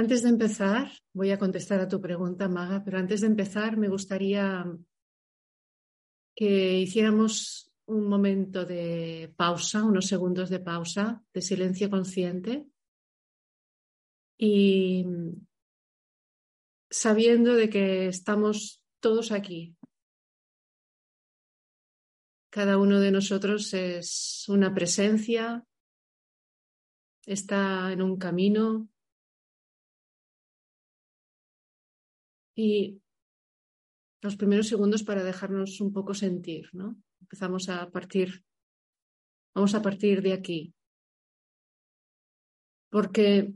Antes de empezar, voy a contestar a tu pregunta, Maga, pero antes de empezar me gustaría que hiciéramos un momento de pausa, unos segundos de pausa, de silencio consciente y sabiendo de que estamos todos aquí. Cada uno de nosotros es una presencia, está en un camino y los primeros segundos para dejarnos un poco sentir, ¿no? Empezamos a partir, vamos a partir de aquí. Porque,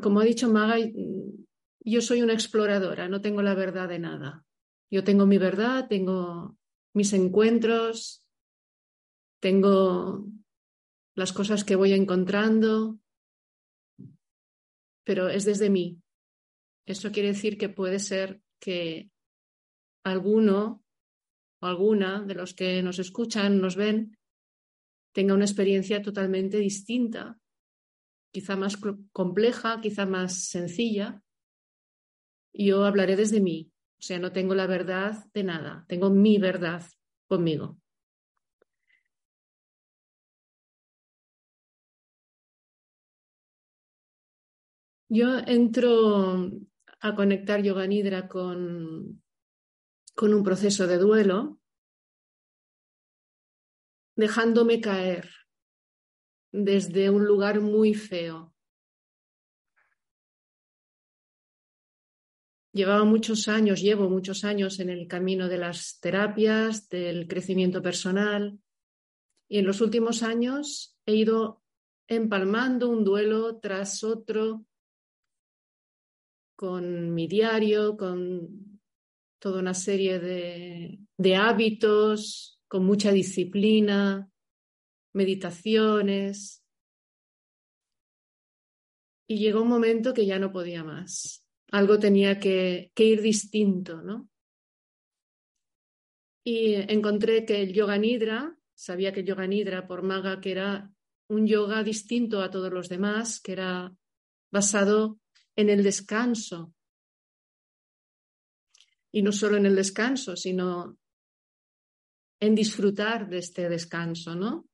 como ha dicho Maga, yo soy una exploradora, no tengo la verdad de nada. Yo tengo mi verdad, tengo mis encuentros, tengo las cosas que voy encontrando, pero es desde mí. Eso quiere decir que puede ser que alguno o alguna de los que nos escuchan, nos ven, tenga una experiencia totalmente distinta, quizá más compleja, quizá más sencilla. Yo hablaré desde mí, o sea, no tengo la verdad de nada, tengo mi verdad conmigo. Yo entro a conectar Yoga Nidra con, con un proceso de duelo, dejándome caer desde un lugar muy feo. Llevaba muchos años, llevo muchos años en el camino de las terapias, del crecimiento personal, y en los últimos años he ido empalmando un duelo tras otro con mi diario, con toda una serie de, de hábitos, con mucha disciplina, meditaciones. Y llegó un momento que ya no podía más. Algo tenía que, que ir distinto, ¿no? Y encontré que el yoga nidra, sabía que el yoga nidra por maga que era un yoga distinto a todos los demás, que era basado en el descanso. Y no solo en el descanso, sino en disfrutar de este descanso, ¿no?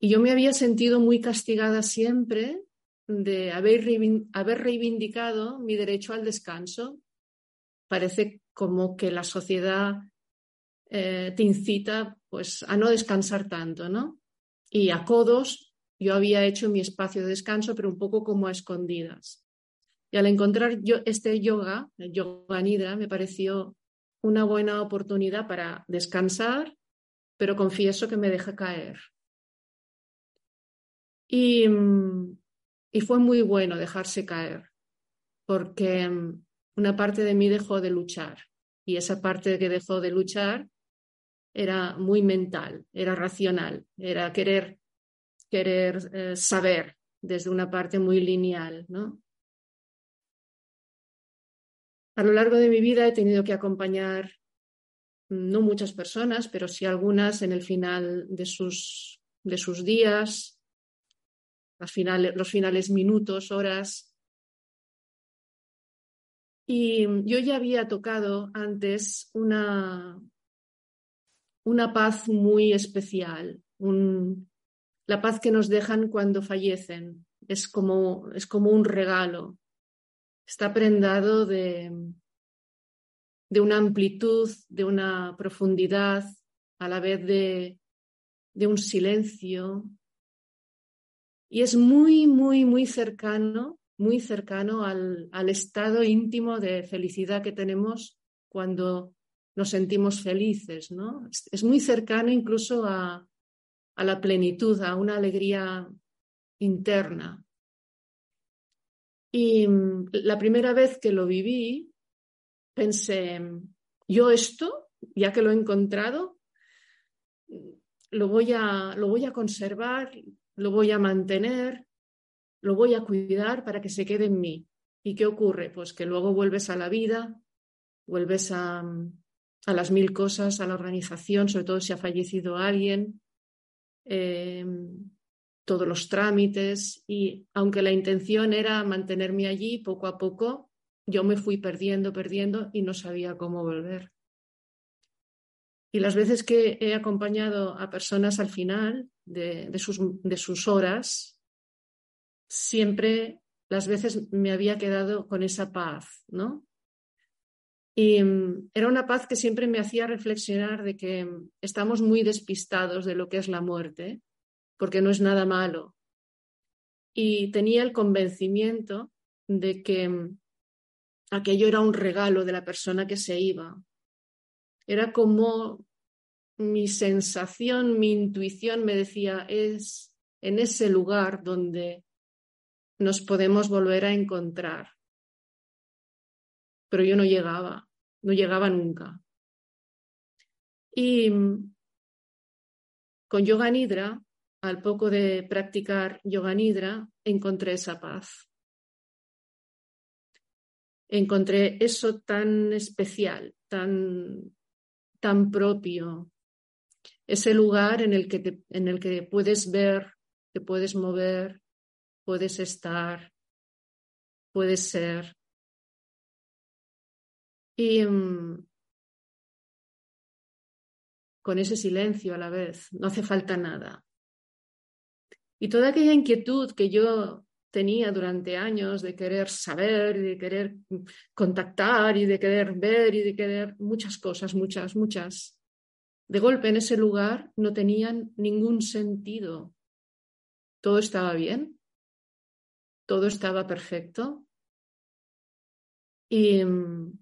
Y yo me había sentido muy castigada siempre de haber, reivindicado mi derecho al descanso. Parece como que la sociedad eh, te incita pues, a no descansar tanto, ¿no? Y a codos yo había hecho mi espacio de descanso, pero un poco como a escondidas. Y al encontrar este yoga, el yoga nidra, me pareció una buena oportunidad para descansar, pero confieso que me deja caer. Y, y fue muy bueno dejarse caer, porque una parte de mí dejó de luchar y esa parte que dejó de luchar era muy mental, era racional, era querer querer eh, saber desde una parte muy lineal, ¿no? A lo largo de mi vida he tenido que acompañar no muchas personas, pero sí algunas en el final de sus, de sus días, los finales, minutos, horas. Y yo ya había tocado antes una, una paz muy especial, un, la paz que nos dejan cuando fallecen. Es como, es como un regalo. Está prendado de, de una amplitud, de una profundidad, a la vez de, de un silencio. Y es muy, muy, muy cercano, muy cercano al, al estado íntimo de felicidad que tenemos cuando nos sentimos felices, ¿no? Es muy cercano incluso a, a la plenitud, a una alegría interna. Y mm, la primera vez que lo viví, pensé, yo esto, ya que lo he encontrado, lo voy a, lo voy a conservar, lo voy a mantener, lo voy a cuidar para que se quede en mí. ¿Y qué ocurre? Pues que luego vuelves a la vida, vuelves a, a las mil cosas, a la organización, sobre todo si ha fallecido alguien, Em, todos los trámites y aunque la intención era mantenerme allí, poco a poco yo me fui perdiendo, perdiendo y no sabía cómo volver. Y las veces que he acompañado a personas al final de, sus, de sus horas, siempre las veces me había quedado con esa paz, ¿no? Y mm, era una paz que siempre me hacía reflexionar de que mm, estamos muy despistados de lo que es la muerte, porque no es nada malo. Y tenía el convencimiento de que mm, aquello era un regalo de la persona que se iba. Era como mi sensación, mi intuición me decía, es en ese lugar donde nos podemos volver a encontrar pero yo no llegaba, no llegaba nunca. Y mm, con Yoga Nidra, al poco de practicar Yoga Nidra, encontré esa paz. Encontré eso tan especial, tan, tan propio, ese lugar en el que, en el que puedes ver, te puedes mover, puedes estar, puedes ser. Mm, con ese silencio a la vez, no hace falta nada. Y toda aquella inquietud que yo tenía durante años de querer saber, de querer contactar y de querer ver y de querer muchas cosas, muchas, muchas, de golpe en ese lugar no tenían ningún sentido. Todo estaba bien, todo estaba perfecto. Y mm,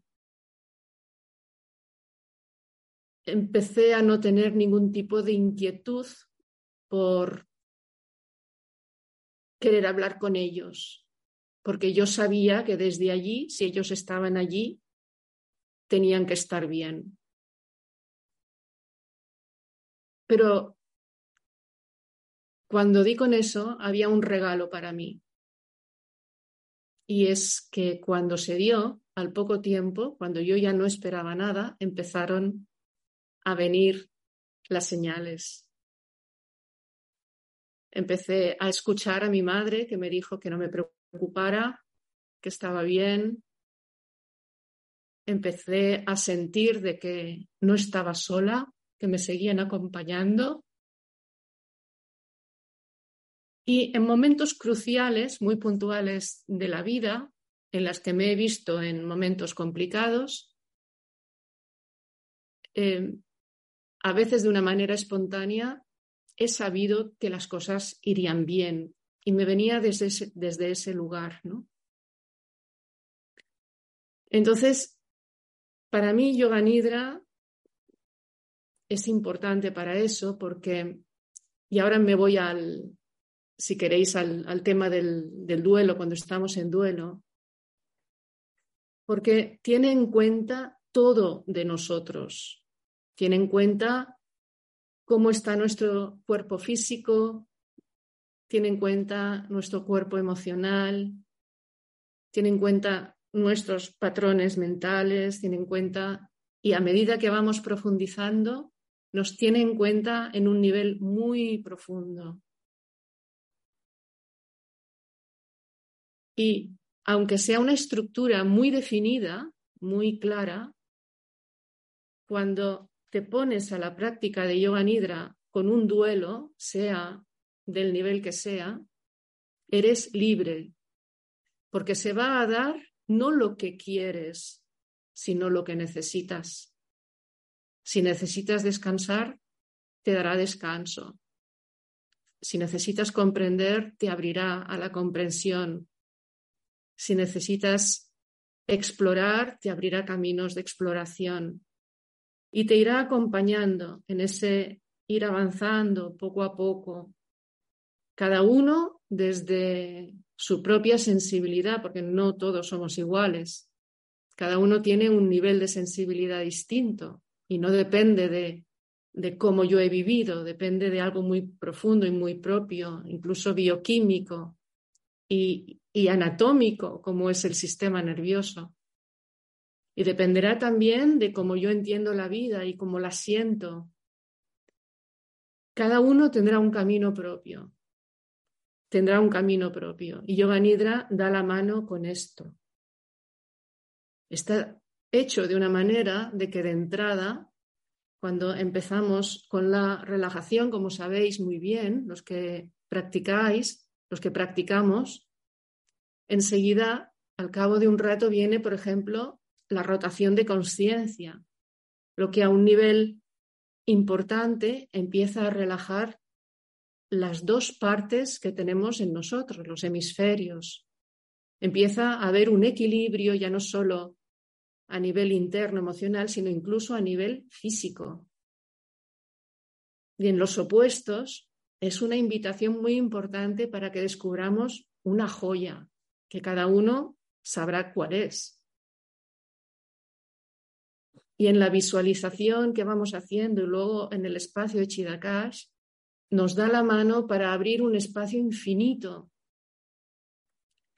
empecé a no tener ningún tipo de inquietud por querer hablar con ellos, porque yo sabía que desde allí, si ellos estaban allí, tenían que estar bien. Pero cuando di con eso, había un regalo para mí. Y es que cuando se dio, al poco tiempo, cuando yo ya no esperaba nada, empezaron a venir las señales. Empecé a escuchar a mi madre que me dijo que no me preocupara, que estaba bien. Empecé a sentir de que no estaba sola, que me seguían acompañando. Y en momentos cruciales, muy puntuales de la vida, en las que me he visto en momentos complicados, eh, a veces de una manera espontánea, he sabido que las cosas irían bien y me venía desde ese, desde ese lugar. ¿no? Entonces, para mí, Yoga Nidra es importante para eso porque, y ahora me voy al, si queréis, al, al tema del, del duelo, cuando estamos en duelo, porque tiene en cuenta todo de nosotros, tiene en cuenta cómo está nuestro cuerpo físico, tiene en cuenta nuestro cuerpo emocional, tiene en cuenta nuestros patrones mentales, tiene en cuenta, y a medida que vamos profundizando, nos tiene en cuenta en un nivel muy profundo. Y aunque sea una estructura muy definida, muy clara, cuando te pones a la práctica de yoga nidra con un duelo, sea del nivel que sea, eres libre, porque se va a dar no lo que quieres, sino lo que necesitas. Si necesitas descansar, te dará descanso. Si necesitas comprender, te abrirá a la comprensión. Si necesitas explorar, te abrirá caminos de exploración y te irá acompañando en ese ir avanzando poco a poco, cada uno desde su propia sensibilidad, porque no todos somos iguales. Cada uno tiene un nivel de sensibilidad distinto y no depende de, de cómo yo he vivido, depende de algo muy profundo y muy propio, incluso bioquímico y, y anatómico, como es el sistema nervioso. Y dependerá también de cómo yo entiendo la vida y cómo la siento. Cada uno tendrá un camino propio. tendrá un camino propio. Y Yoga Nidra da la mano con esto. Está hecho de una manera de que de entrada, cuando empezamos con la relajación, como sabéis muy bien, los que practicáis, los que practicamos, enseguida, al cabo de un rato, viene, por ejemplo, la rotación de conciencia, lo que a un nivel importante empieza a relajar las dos partes que tenemos en nosotros, los hemisferios. Empieza a haber un equilibrio ya no solo a nivel interno emocional, sino incluso a nivel físico. Y en los opuestos es una invitación muy importante para que descubramos una joya, que cada uno sabrá cuál es. Y en la visualización que vamos haciendo y luego en el espacio de Chidakash, nos da la mano para abrir un espacio infinito,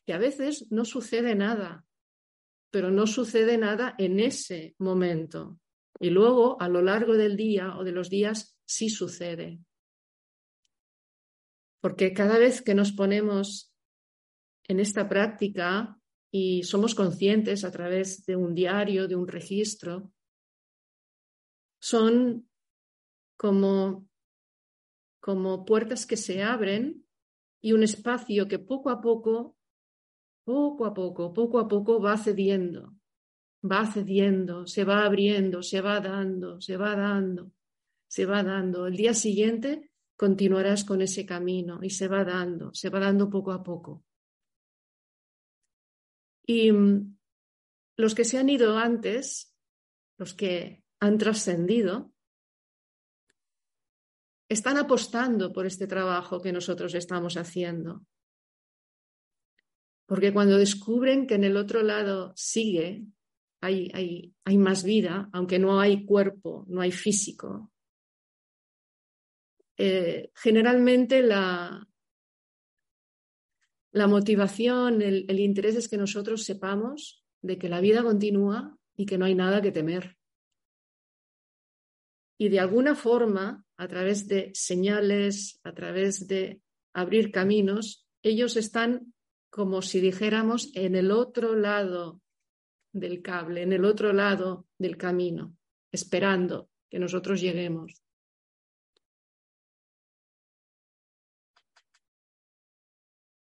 que a veces no sucede nada, pero no sucede nada en ese momento. Y luego, a lo largo del día o de los días, sí sucede. Porque cada vez que nos ponemos en esta práctica y somos conscientes a través de un diario, de un registro, son como, como puertas que se abren y un espacio que poco a poco poco a poco, poco a poco va cediendo, va cediendo, se va abriendo, se va dando, se va dando, se va dando. El día siguiente continuarás con ese camino y se va dando, se va dando poco a poco. Y mm, los que se han ido antes, los que han trascendido, están apostando por este trabajo que nosotros estamos haciendo. Porque cuando descubren que en el otro lado sigue, hay, hay, hay más vida, aunque no hay cuerpo, no hay físico, eh, generalmente la, la motivación, el, el, interés es que nosotros sepamos de que la vida continúa y que no hay nada que temer. Y de alguna forma, a través de señales, a través de abrir caminos, ellos están como si dijéramos en el otro lado del cable, en el otro lado del camino, esperando que nosotros lleguemos.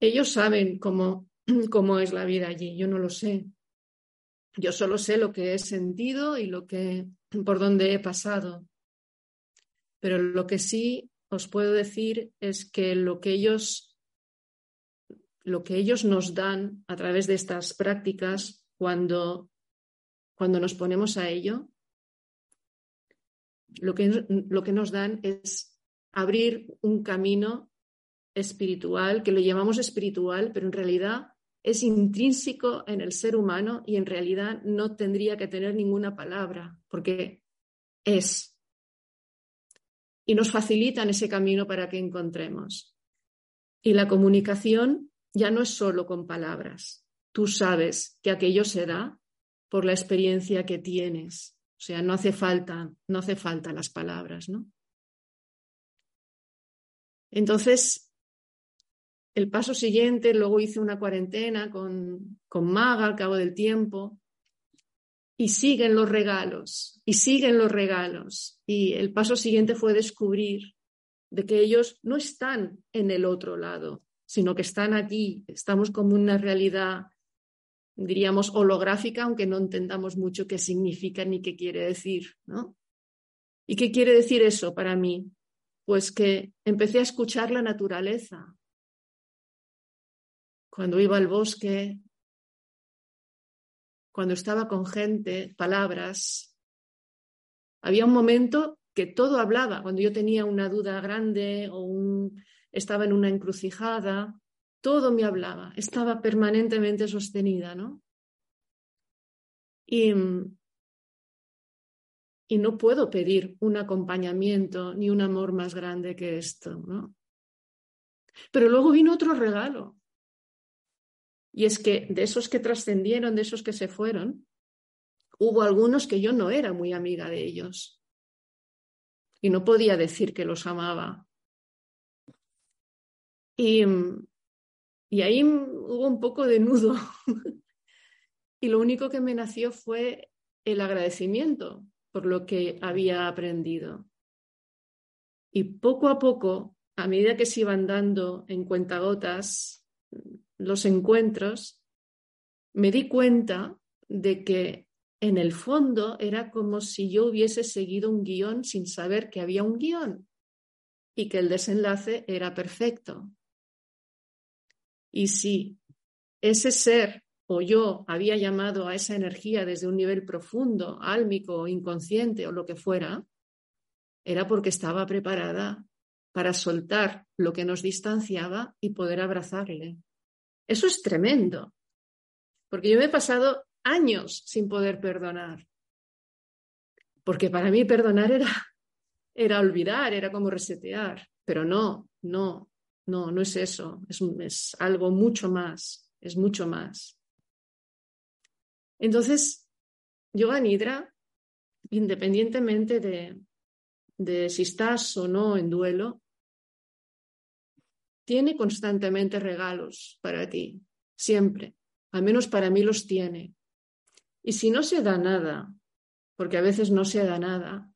Ellos saben cómo, cómo es la vida allí, yo no lo sé. Yo solo sé lo que he sentido y lo que por donde he pasado. Pero lo que sí os puedo decir es que lo que ellos lo que ellos nos dan a través de estas prácticas cuando, cuando nos ponemos a ello, lo que, lo que nos dan es abrir un camino espiritual, que lo llamamos espiritual, pero en realidad es intrínseco en el ser humano y en realidad no tendría que tener ninguna palabra, porque es. Y nos facilitan ese camino para que encontremos. Y la comunicación ya no es solo con palabras. Tú sabes que aquello se da por la experiencia que tienes. O sea, no hace falta, no hace falta las palabras, ¿no? Entonces, el paso siguiente, luego hice una cuarentena con, con Maga al cabo del tiempo, y siguen los regalos, y siguen los regalos. Y el paso siguiente fue descubrir de que ellos no están en el otro lado, sino que están aquí, estamos como una realidad, diríamos, holográfica, aunque no entendamos mucho qué significa ni qué quiere decir, ¿no? ¿Y qué quiere decir eso para mí? Pues que empecé a escuchar la naturaleza. Cuando iba al bosque, cuando estaba con gente, palabras. Había un momento que todo hablaba, cuando yo tenía una duda grande o estaba en una encrucijada, todo me hablaba, estaba permanentemente sostenida, ¿no? Y, y no puedo pedir un acompañamiento ni un amor más grande que esto, ¿no? Pero luego vino otro regalo. Y es que de esos que trascendieron, de esos que se fueron, hubo algunos que yo no era muy amiga de ellos. Y no podía decir que los amaba, y, Y ahí hubo un poco de nudo. y lo único que me nació fue el agradecimiento por lo que había aprendido. Y poco a poco, a medida que se iban dando en cuentagotas los encuentros, me di cuenta de que en el fondo era como si yo hubiese seguido un guion sin saber que había un guion y que el desenlace era perfecto. Y si ese ser o yo había llamado a esa energía desde un nivel profundo, álmico, inconsciente o lo que fuera, era porque estaba preparada para soltar lo que nos distanciaba y poder abrazarle. Eso es tremendo, porque yo me he pasado años sin poder perdonar, porque para mí perdonar era, era olvidar, era como resetear, pero no, no, no, no es eso, es, es algo mucho más, es mucho más. Entonces, Yoga Nidra, independientemente de, de si estás o no en duelo, tiene constantemente regalos para ti, siempre. Al menos para mí los tiene. Y si no se da nada, porque a veces no se da nada,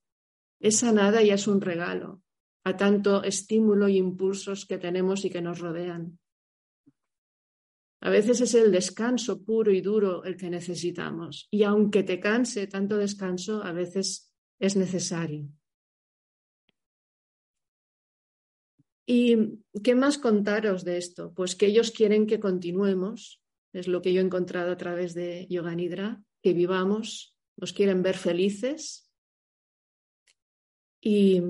esa nada ya es un regalo a tanto estímulo e impulsos que tenemos y que nos rodean. A veces es el descanso puro y duro el que necesitamos. Y aunque te canse tanto descanso, a veces es necesario. ¿Y qué más contaros de esto? Pues que ellos quieren que continuemos, es lo que yo he encontrado a través de Yoga Nidra, que vivamos, nos quieren ver felices y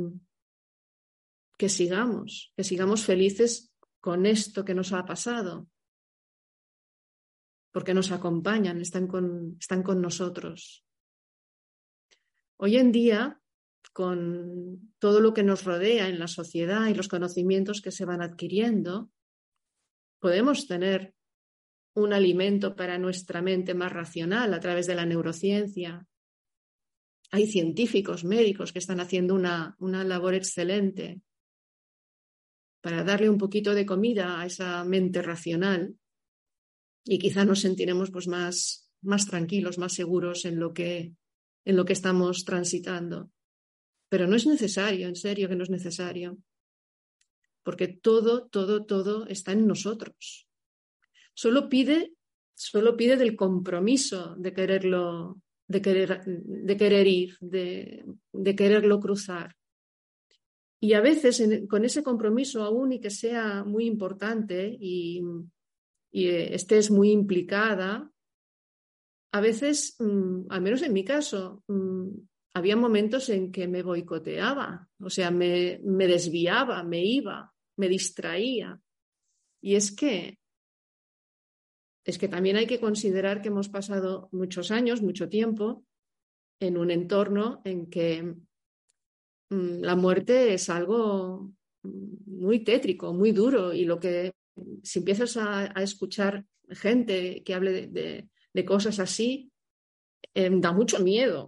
que sigamos, que sigamos felices con esto que nos ha pasado, porque nos acompañan, están con, están con nosotros. Hoy en día con todo lo que nos rodea en la sociedad y los conocimientos que se van adquiriendo, podemos tener un alimento para nuestra mente más racional a través de la neurociencia. Hay científicos, médicos que están haciendo una, una labor excelente para darle un poquito de comida a esa mente racional y quizá nos sentiremos pues más, más tranquilos, más seguros en lo que, en lo que estamos transitando. Pero no es necesario, en serio que no es necesario. Porque todo, todo, todo está en nosotros. Solo pide, solo pide del compromiso de quererlo, de querer, de querer ir, de, de quererlo cruzar. Y a veces con ese compromiso, aún y que sea muy importante y, y estés muy implicada, a veces, mm, al menos en mi caso, mm, había momentos en que me boicoteaba, o sea, me, me desviaba, me iba, me distraía. Y es que es que también hay que considerar que hemos pasado muchos años, mucho tiempo, en un entorno en que mm, la muerte es algo muy tétrico, muy duro, y lo que si empiezas a, escuchar gente que hable de, de, cosas así, em, da mucho miedo.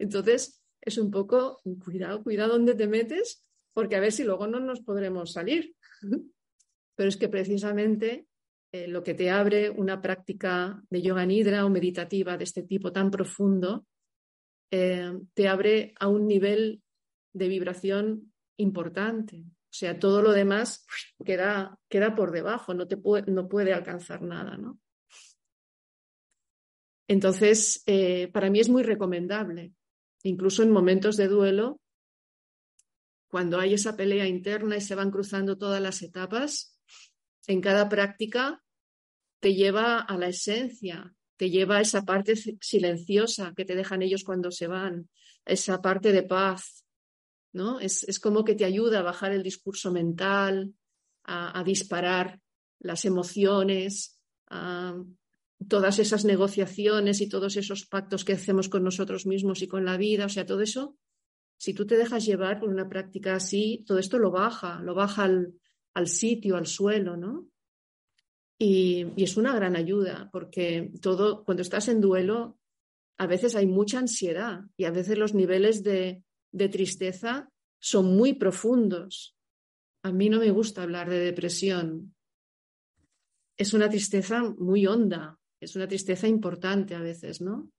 Entonces, es un poco, cuidado, cuidado dónde te metes, porque a ver si luego no nos podremos salir. Pero es que precisamente eh, lo que te abre una práctica de yoga nidra o meditativa de este tipo tan profundo, eh, te abre a un nivel de vibración importante. O sea, todo lo demás queda, queda por debajo, no, te puede, no puede alcanzar nada. ¿no? Entonces, eh, para mí es muy recomendable incluso en momentos de duelo, cuando hay esa pelea interna y se van cruzando todas las etapas, en cada práctica te lleva a la esencia, te lleva a esa parte silenciosa que te dejan ellos cuando se van, esa parte de paz, ¿no? Es, como que te ayuda a bajar el discurso mental, a, disparar las emociones, todas esas negociaciones y todos esos pactos que hacemos con nosotros mismos y con la vida, o sea, todo eso, si tú te dejas llevar por una práctica así, todo esto lo baja, lo baja al, sitio, al suelo, ¿no? Y, es una gran ayuda, porque todo, cuando estás en duelo, a veces hay mucha ansiedad y a veces los niveles de, de tristeza son muy profundos. A mí no me gusta hablar de depresión, es una tristeza muy honda, es una tristeza importante a veces, ¿no?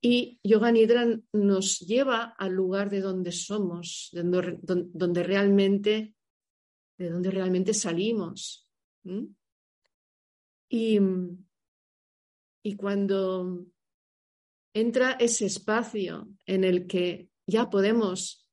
Y Yoga Nidra nos lleva al lugar de donde somos, de donde, realmente, de donde realmente salimos. Y, y cuando entra ese espacio en el que ya podemos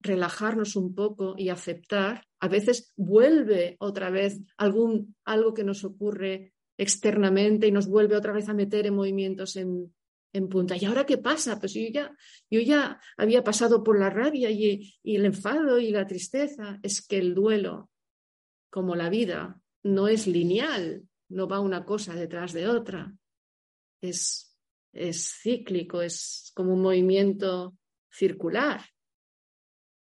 relajarnos un poco y aceptar, a veces vuelve otra vez algún, algo que nos ocurre externamente y nos vuelve otra vez a meter en movimientos en, en punta. ¿Y ahora qué pasa? Pues yo ya, yo ya había pasado por la rabia y, el enfado y la tristeza. Es que el duelo, como la vida, no es lineal, no va una cosa detrás de otra. Es, es cíclico, es como un movimiento circular.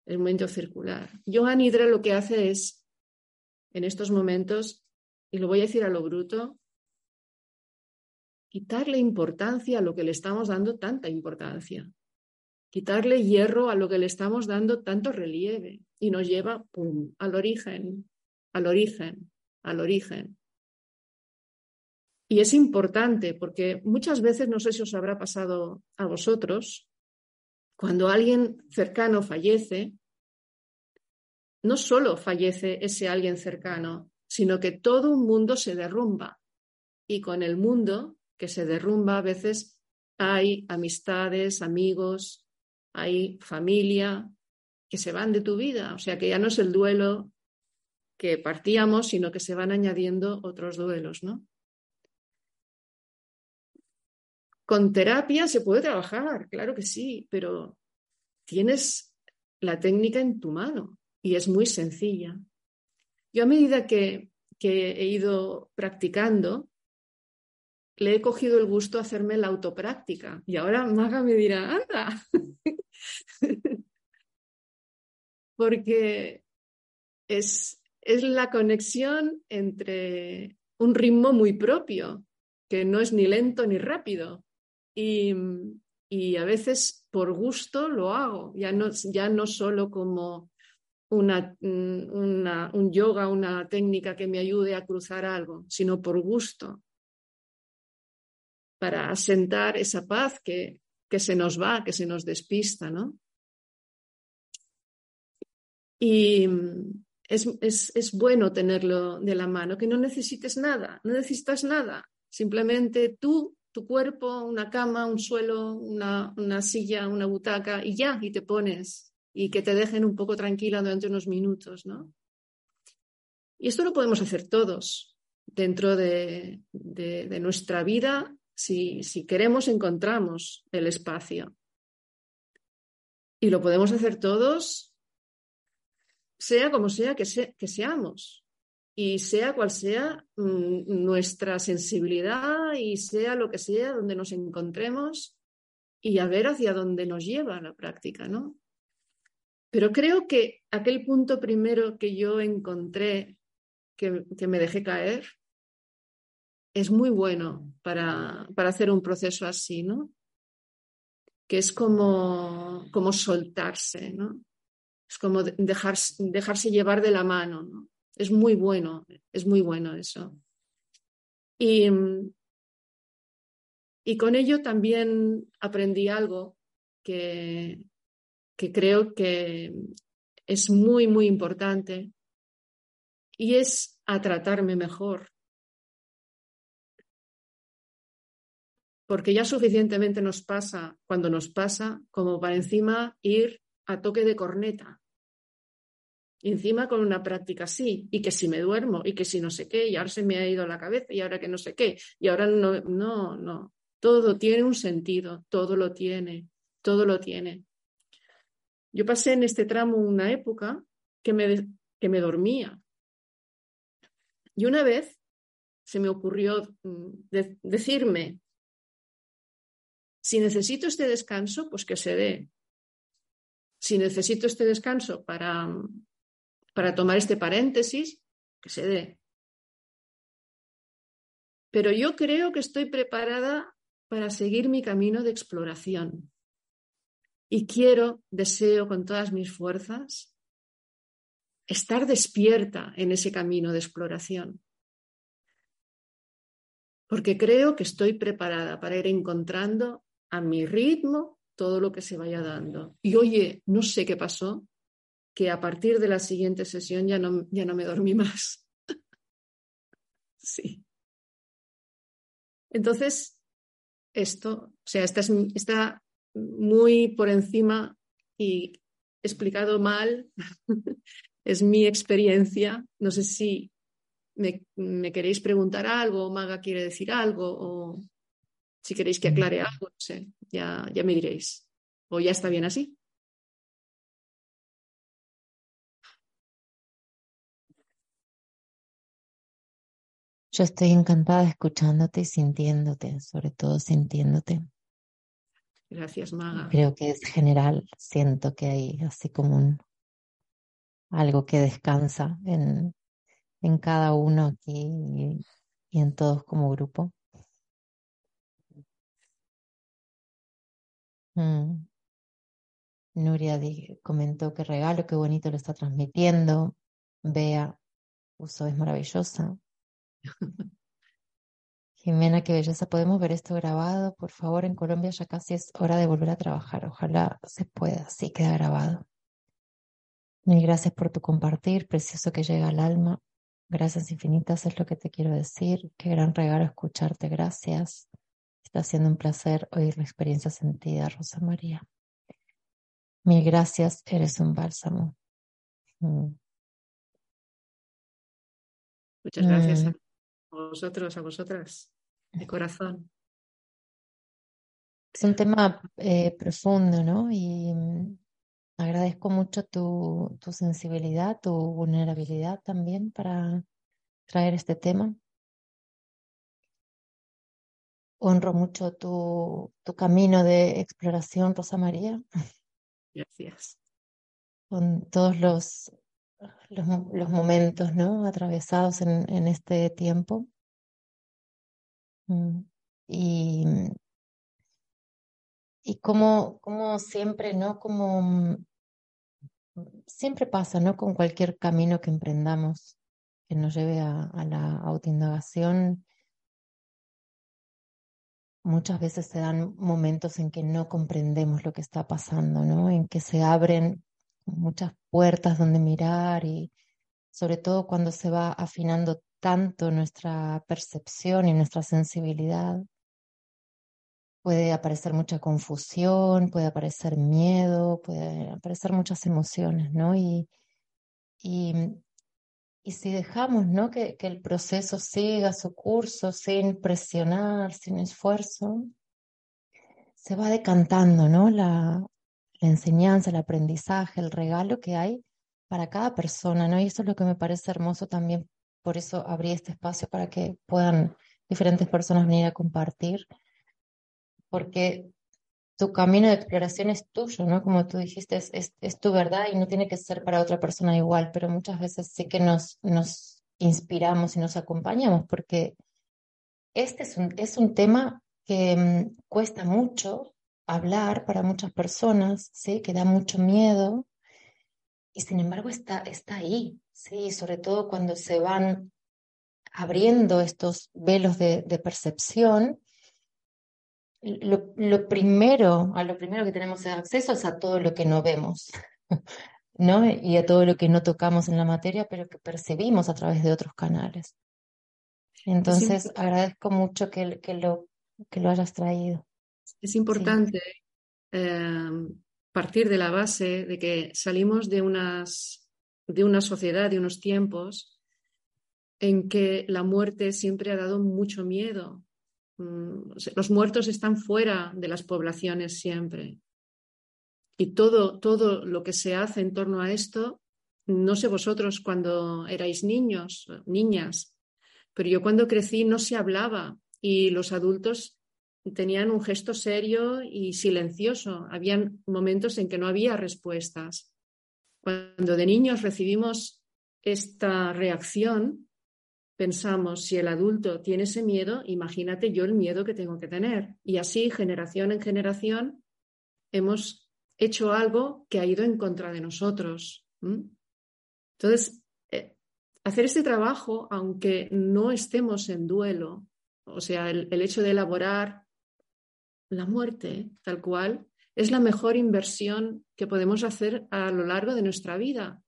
El movimiento circular. Johan Hydra lo que hace es, en estos momentos, y lo voy a decir a lo bruto, quitarle importancia a lo que le estamos dando tanta importancia, quitarle hierro a lo que le estamos dando tanto relieve y nos lleva al origen, al origen, al origen. Y es importante porque muchas veces, no sé si os habrá pasado a vosotros, cuando alguien cercano fallece, no solo fallece ese alguien cercano, sino que todo un mundo se derrumba. Y con el mundo que se derrumba, a veces hay amistades, amigos, hay familia que se van de tu vida. O sea que ya no es el duelo que partíamos, sino que se van añadiendo otros duelos, ¿no? Con terapia se puede trabajar, claro que sí, pero tienes la técnica en tu mano y es muy sencilla. Yo a medida que, que he ido practicando, le he cogido el gusto a hacerme la autopráctica. Y ahora Maga me dirá, anda. Porque es, es la conexión entre un ritmo muy propio, que no es ni lento ni rápido. Y, y a veces por gusto lo hago, ya no, ya no solo como una, un yoga, una técnica que me ayude a cruzar algo, sino por gusto. Para asentar esa paz que, que se nos va, que se nos despista, ¿no? Y es, es, es, bueno tenerlo de la mano, que no necesites nada, no necesitas nada, simplemente tú, tu cuerpo, una cama, un suelo, una, una silla, una butaca y ya, y te pones y que te dejen un poco tranquila durante unos minutos, ¿no? Y esto lo podemos hacer todos dentro de, nuestra vida si, queremos, encontramos el espacio. Y lo podemos hacer todos, sea como sea que, que seamos, y sea cual sea mm, nuestra sensibilidad y sea lo que sea donde nos encontremos y a ver hacia dónde nos lleva la práctica, ¿no? Pero creo que aquel punto primero que yo encontré, que, que me dejé caer, es muy bueno para, para, hacer un proceso así, ¿no? Que es como, como soltarse, ¿no? Es como dejarse, dejarse llevar de la mano, ¿no? Es muy bueno, es muy bueno eso. Y, y con ello también aprendí algo que, que creo que es muy, muy importante y es a tratarme mejor, porque ya suficientemente nos pasa cuando nos pasa como para encima ir a toque de corneta. Encima con una práctica así, y que si me duermo, y que si no sé qué, y ahora se me ha ido la cabeza, y ahora que no sé qué, y ahora no, no, no. Todo tiene un sentido, todo lo tiene, todo lo tiene. Yo pasé en este tramo una época que me, que me dormía. Y una vez se me ocurrió mm, decirme, si necesito este descanso, pues que se dé. Si necesito este descanso para, para tomar este paréntesis, que se dé. Pero yo creo que estoy preparada para seguir mi camino de exploración. Y quiero, deseo con todas mis fuerzas, estar despierta en ese camino de exploración. porque creo que estoy preparada para ir encontrando a mi ritmo todo lo que se vaya dando. Y oye, no sé qué pasó, que a partir de la siguiente sesión ya no, ya no me dormí más. sí. Entonces, esto, o sea, está, está muy por encima y explicado mal, es mi experiencia. No sé si me, queréis preguntar algo, o Maga quiere decir algo, o si queréis que aclare algo, no sé, ya, ya me diréis. O ya está bien así. Yo estoy encantada escuchándote y sintiéndote, sobre todo sintiéndote. Gracias, Maga. Creo que es general, siento que hay así como un algo que descansa en, en cada uno aquí y, en todos como grupo. Mm. Nuria comentó que regalo, qué bonito lo está transmitiendo. Bea uso es maravillosa. Jimena, qué belleza. ¿Podemos ver esto grabado? Por favor, en Colombia ya casi es hora de volver a trabajar. Ojalá se pueda. Sí, queda grabado. Mil gracias por tu compartir, precioso que llega al alma. Gracias infinitas es lo que te quiero decir. Qué gran regalo escucharte. Gracias. Está siendo un placer oír la experiencia sentida, Rosa María. Mil gracias, eres un bálsamo. Mm. Muchas gracias mm. a vosotros, a vosotras de corazón. Es un tema eh, profundo, ¿no? Y mm, agradezco mucho tu, tu, sensibilidad, tu vulnerabilidad también para traer este tema. Honro mucho tu, tu camino de exploración, Rosa María. Gracias. Con todos los, los, los momentos ¿no? atravesados en, en este tiempo. Mm. Y, y como, siempre, ¿no? Como mm, siempre pasa, ¿no? Con cualquier camino que emprendamos que nos lleve a, a la autoindagación, muchas veces se dan momentos en que no comprendemos lo que está pasando, ¿no? En que se abren muchas puertas donde mirar y sobre todo cuando se va afinando tanto nuestra percepción y nuestra sensibilidad, puede aparecer mucha confusión, puede aparecer miedo, puede aparecer muchas emociones, ¿no? Y, y, y si dejamos, ¿no? Que, que, el proceso siga su curso sin presionar, sin esfuerzo, se va decantando, ¿no? La, la enseñanza, el aprendizaje, el regalo que hay para cada persona, ¿no? Y eso es lo que me parece hermoso también por eso abrí este espacio para que puedan diferentes personas venir a compartir, porque tu camino de exploración es tuyo, ¿no? Como tú dijiste, es, es, tu verdad y no tiene que ser para otra persona igual, pero muchas veces sí que nos, nos inspiramos y nos acompañamos, porque este es un, es un tema que mm, cuesta mucho hablar para muchas personas, ¿sí? Que da mucho miedo, y sin embargo está, está ahí, sí, sobre todo cuando se van abriendo estos velos de, percepción, lo, primero, a lo primero que tenemos acceso es a todo lo que no vemos, ¿no? Y a todo lo que no tocamos en la materia, pero que percibimos a través de otros canales. Entonces, agradezco mucho que, que, lo, que lo hayas traído. Es importante em, partir de la base de que salimos de, unas, de una sociedad, de unos tiempos en que la muerte siempre ha dado mucho miedo. Mm, los muertos están fuera de las poblaciones siempre. Y todo, todo lo que se hace en torno a esto, no sé vosotros cuando erais niños, niñas, pero yo cuando crecí no se hablaba y los adultos tenían un gesto serio y silencioso. Habían momentos en que no había respuestas. Cuando de niños recibimos esta reacción, pensamos, si el adulto tiene ese miedo, imagínate yo el miedo que tengo que tener. Y así, generación en generación, hemos hecho algo que ha ido en contra de nosotros. Entonces, eh, hacer este trabajo, aunque no estemos en duelo, o sea, el, el hecho de elaborar la muerte tal cual, es la mejor inversión que podemos hacer a lo largo de nuestra vida,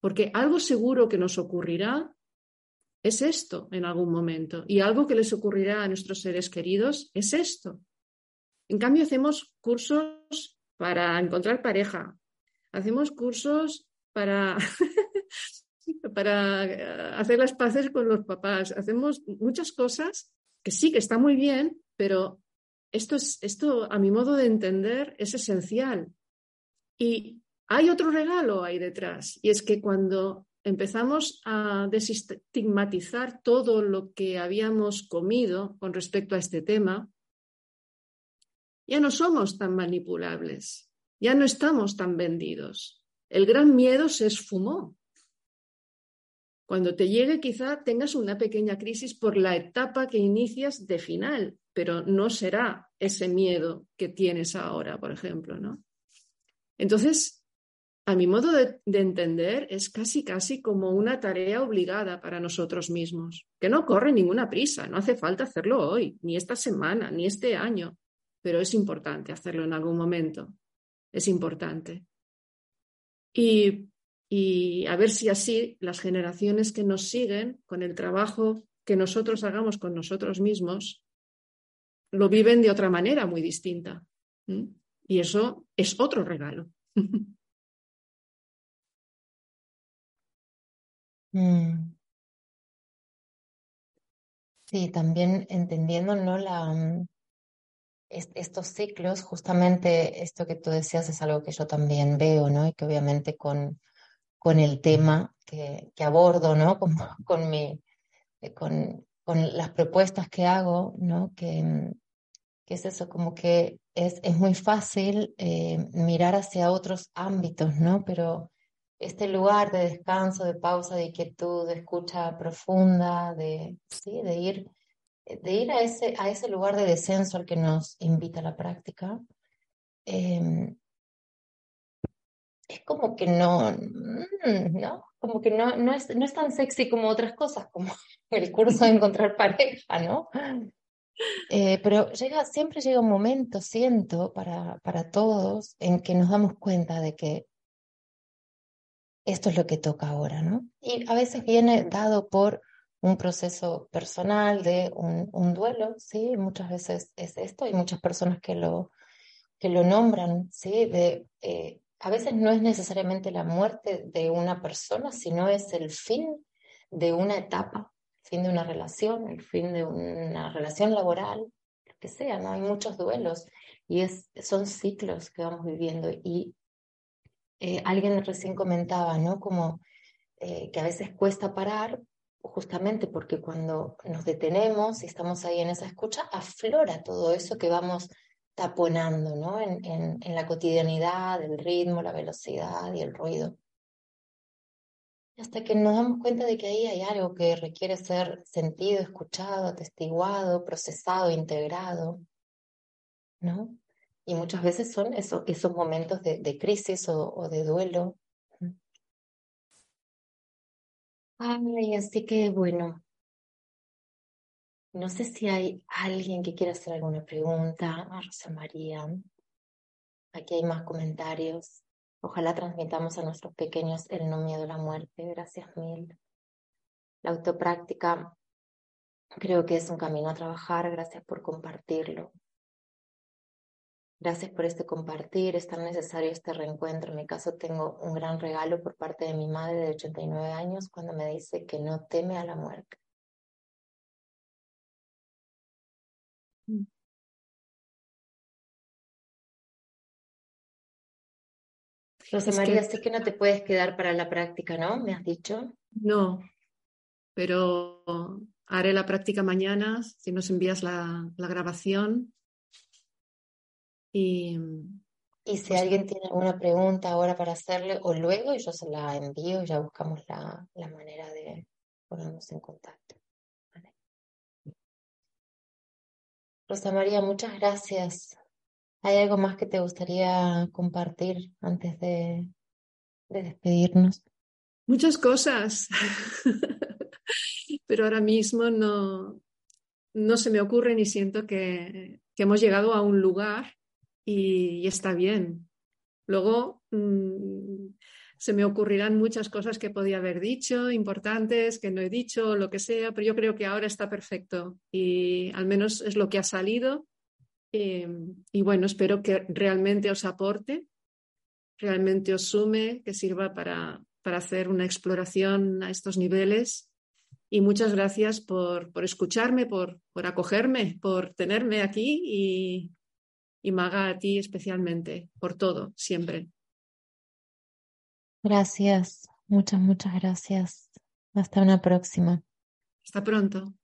porque algo seguro que nos ocurrirá es esto en algún momento. Y algo que les ocurrirá a nuestros seres queridos es esto. En cambio, hacemos cursos para encontrar pareja, hacemos cursos para, para eh, hacer las paces con los papás, hacemos muchas cosas que sí, que está muy bien, pero esto, es, esto a mi modo de entender, es esencial. Y hay otro regalo ahí detrás, y es que cuando empezamos a desestigmatizar todo lo que habíamos comido con respecto a este tema, ya no somos tan manipulables, ya no estamos tan vendidos. El gran miedo se esfumó. Cuando te llegue quizá tengas una pequeña crisis por la etapa que inicias de final, pero no será ese miedo que tienes ahora, por ejemplo, ¿no? Entonces, a mi modo de, de, entender, es casi, casi como una tarea obligada para nosotros mismos, que no corre ninguna prisa, no hace falta hacerlo hoy, ni esta semana, ni este año, pero es importante hacerlo en algún momento, es importante. Y, y a ver si así las generaciones que nos siguen, con el trabajo que nosotros hagamos con nosotros mismos, lo viven de otra manera muy distinta. Y eso es otro regalo. Mm. Sí, también entendiendo ¿no? La, mm, estos ciclos, justamente esto que tú decías es algo que yo también veo, ¿no? Y que obviamente con, con el tema que, que abordo, ¿no? Con, con, mi, con, con las propuestas que hago, ¿no? Que, mm, que es eso, como que es, es muy fácil eh, mirar hacia otros ámbitos, ¿no? Pero este lugar de descanso, de pausa, de quietud, de escucha profunda, de, ¿sí? de, ir, de ir a ese, a ese lugar de descenso al que nos invita la práctica, eh, es como que no, mm, ¿no? Como que no, no, es, no es tan sexy como otras cosas, como el curso de encontrar pareja, ¿no? Eh, pero llega, siempre llega un momento, siento, para, para todos, en que nos damos cuenta de que esto es lo que toca ahora, ¿no? Y a veces viene dado por un proceso personal de un, un duelo, ¿sí? Muchas veces es esto, hay muchas personas que lo, que lo nombran, ¿sí? De, eh, a veces no es necesariamente la muerte de una persona, sino es el fin de una etapa, fin de una relación, el fin de una relación laboral, lo que sea, ¿no? Hay muchos duelos y es, son ciclos que vamos viviendo y eh, alguien recién comentaba, ¿no? Como eh, que a veces cuesta parar justamente porque cuando nos detenemos y estamos ahí en esa escucha, aflora todo eso que vamos taponando, ¿no? En, la cotidianidad, el ritmo, la velocidad y el ruido. Hasta que nos damos cuenta de que ahí hay algo que requiere ser sentido, escuchado, atestiguado, procesado, integrado, ¿no? Y muchas veces son eso, esos momentos de, de crisis o, o, de duelo. Ay, así que bueno, no sé si hay alguien que quiera hacer alguna pregunta a Rosa María. Aquí hay más comentarios. Ojalá transmitamos a nuestros pequeños el no miedo a la muerte. Gracias mil. La autopráctica creo que es un camino a trabajar. Gracias por compartirlo. Gracias por este compartir, es tan necesario este reencuentro. En mi caso tengo un gran regalo por parte de mi madre de 89 años cuando me dice que no teme a la muerte. Mm. José María, sé que no te puedes quedar para la práctica, ¿no? ¿Me has dicho? No, pero haré la práctica mañana si nos envías la, la grabación y, y si pues, alguien tiene alguna pregunta ahora para hacerle o luego yo se la envío y ya buscamos la, la manera de ponernos en contacto. Vale. Rosa María, muchas gracias. ¿Hay algo más que te gustaría compartir antes de, de despedirnos? Muchas cosas, pero ahora mismo no, no se me ocurre ni siento que, hemos llegado a un lugar y, está bien. Luego mm, se me ocurrirán muchas cosas que podía haber dicho, importantes, que no he dicho, lo que sea, pero yo creo que ahora está perfecto y al menos es lo que ha salido. Eh, y bueno, espero que realmente os aporte, realmente os sume, que sirva para, para hacer una exploración a estos niveles y muchas gracias por, escucharme, por, por, acogerme, por tenerme aquí y, y Maga a ti especialmente, por todo, siempre. Gracias, muchas, muchas gracias. Hasta una próxima. Hasta pronto.